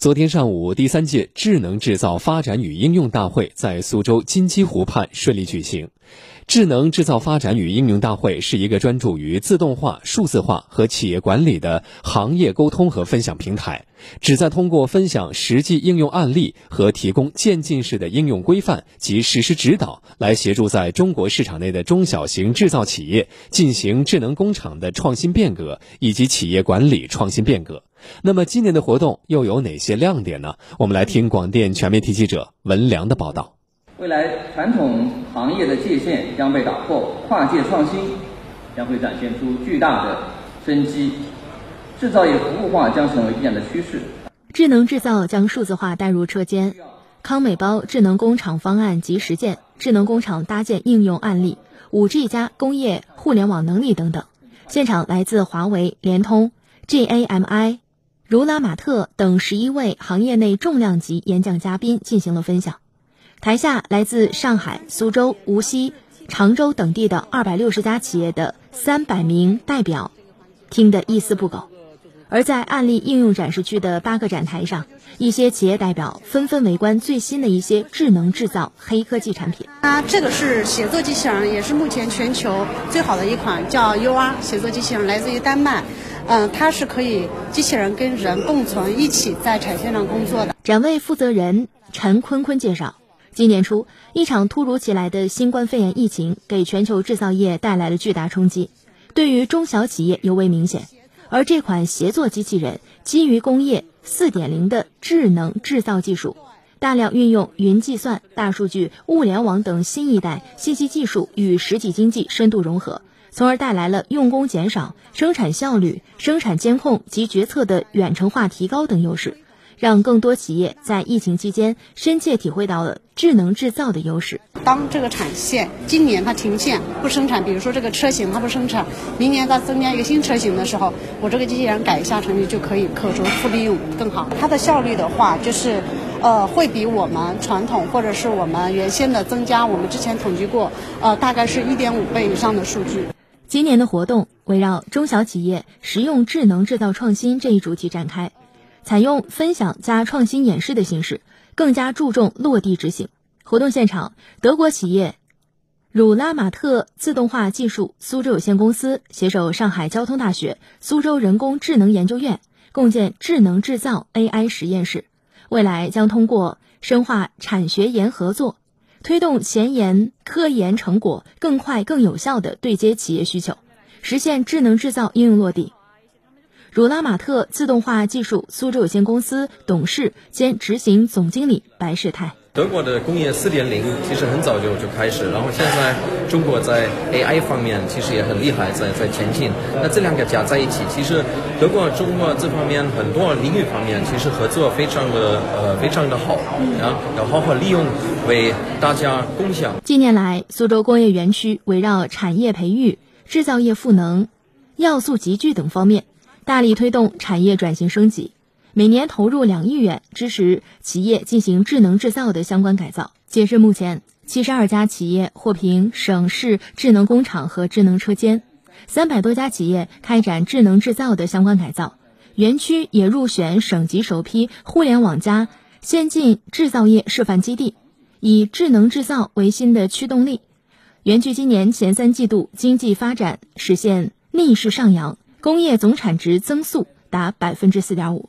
昨天上午，第三届智能制造发展与应用大会在苏州金鸡湖畔顺利举行。智能制造发展与应用大会是一个专注于自动化、数字化和企业管理的行业沟通和分享平台，旨在通过分享实际应用案例和提供渐进式的应用规范及实施指导，来协助在中国市场内的中小型制造企业进行智能工厂的创新变革以及企业管理创新变革。那么今年的活动又有哪些亮点呢？我们来听广电全媒体记者文良的报道。未来传统行业的界限将被打破，跨界创新将会展现出巨大的生机，制造业服务化将成为必然的趋势。智能制造将数字化带入车间，康美包智能工厂方案及实践，智能工厂搭建应用案例，五 G 加工业互联网能力等等。现场来自华为、联通、GAMI。如拉玛特等十一位行业内重量级演讲嘉宾进行了分享，台下来自上海、苏州、无锡、常州等地的二百六十家企业的三百名代表，听得一丝不苟。而在案例应用展示区的八个展台上，一些企业代表纷纷围观最新的一些智能制造黑科技产品。啊，这个是写作机器人，也是目前全球最好的一款，叫 UR 写作机器人，来自于丹麦。嗯，它是可以机器人跟人共存，一起在产线上工作的。展位负责人陈坤坤介绍，今年初，一场突如其来的新冠肺炎疫情给全球制造业带来了巨大冲击，对于中小企业尤为明显。而这款协作机器人基于工业四点零的智能制造技术，大量运用云计算、大数据、物联网等新一代信息技术与实体经济深度融合。从而带来了用工减少、生产效率、生产监控及决策的远程化提高等优势，让更多企业在疫情期间深切体会到了智能制造的优势。当这个产线今年它停线不生产，比如说这个车型它不生产，明年再增加一个新车型的时候，我这个机器人改一下程序就可以可重复利用更好。它的效率的话，就是呃会比我们传统或者是我们原先的增加，我们之前统计过，呃大概是一点五倍以上的数据。今年的活动围绕中小企业实用智能制造创新这一主题展开，采用分享加创新演示的形式，更加注重落地执行。活动现场，德国企业鲁拉马特自动化技术苏州有限公司携手上海交通大学、苏州人工智能研究院，共建智能制造 AI 实验室，未来将通过深化产学研合作。推动前沿科研成果更快、更有效地对接企业需求，实现智能制造应用落地。汝拉玛特自动化技术苏州有限公司董事兼执行总经理白世泰。德国的工业四点零其实很早就就开始，然后现在中国在 AI 方面其实也很厉害，在在前进。那这两个加在一起，其实德国、中国这方面很多领域方面其实合作非常的呃非常的好，啊，要好好利用为大家共享。近年来，苏州工业园区围绕产业培育、制造业赋能、要素集聚等方面，大力推动产业转型升级。每年投入两亿元，支持企业进行智能制造的相关改造。截至目前，七十二家企业获评省市智能工厂和智能车间，三百多家企业开展智能制造的相关改造。园区也入选省级首批“互联网加”先进制造业示范基地，以智能制造为新的驱动力。园区今年前三季度经济发展实现逆势上扬，工业总产值增速达百分之四点五。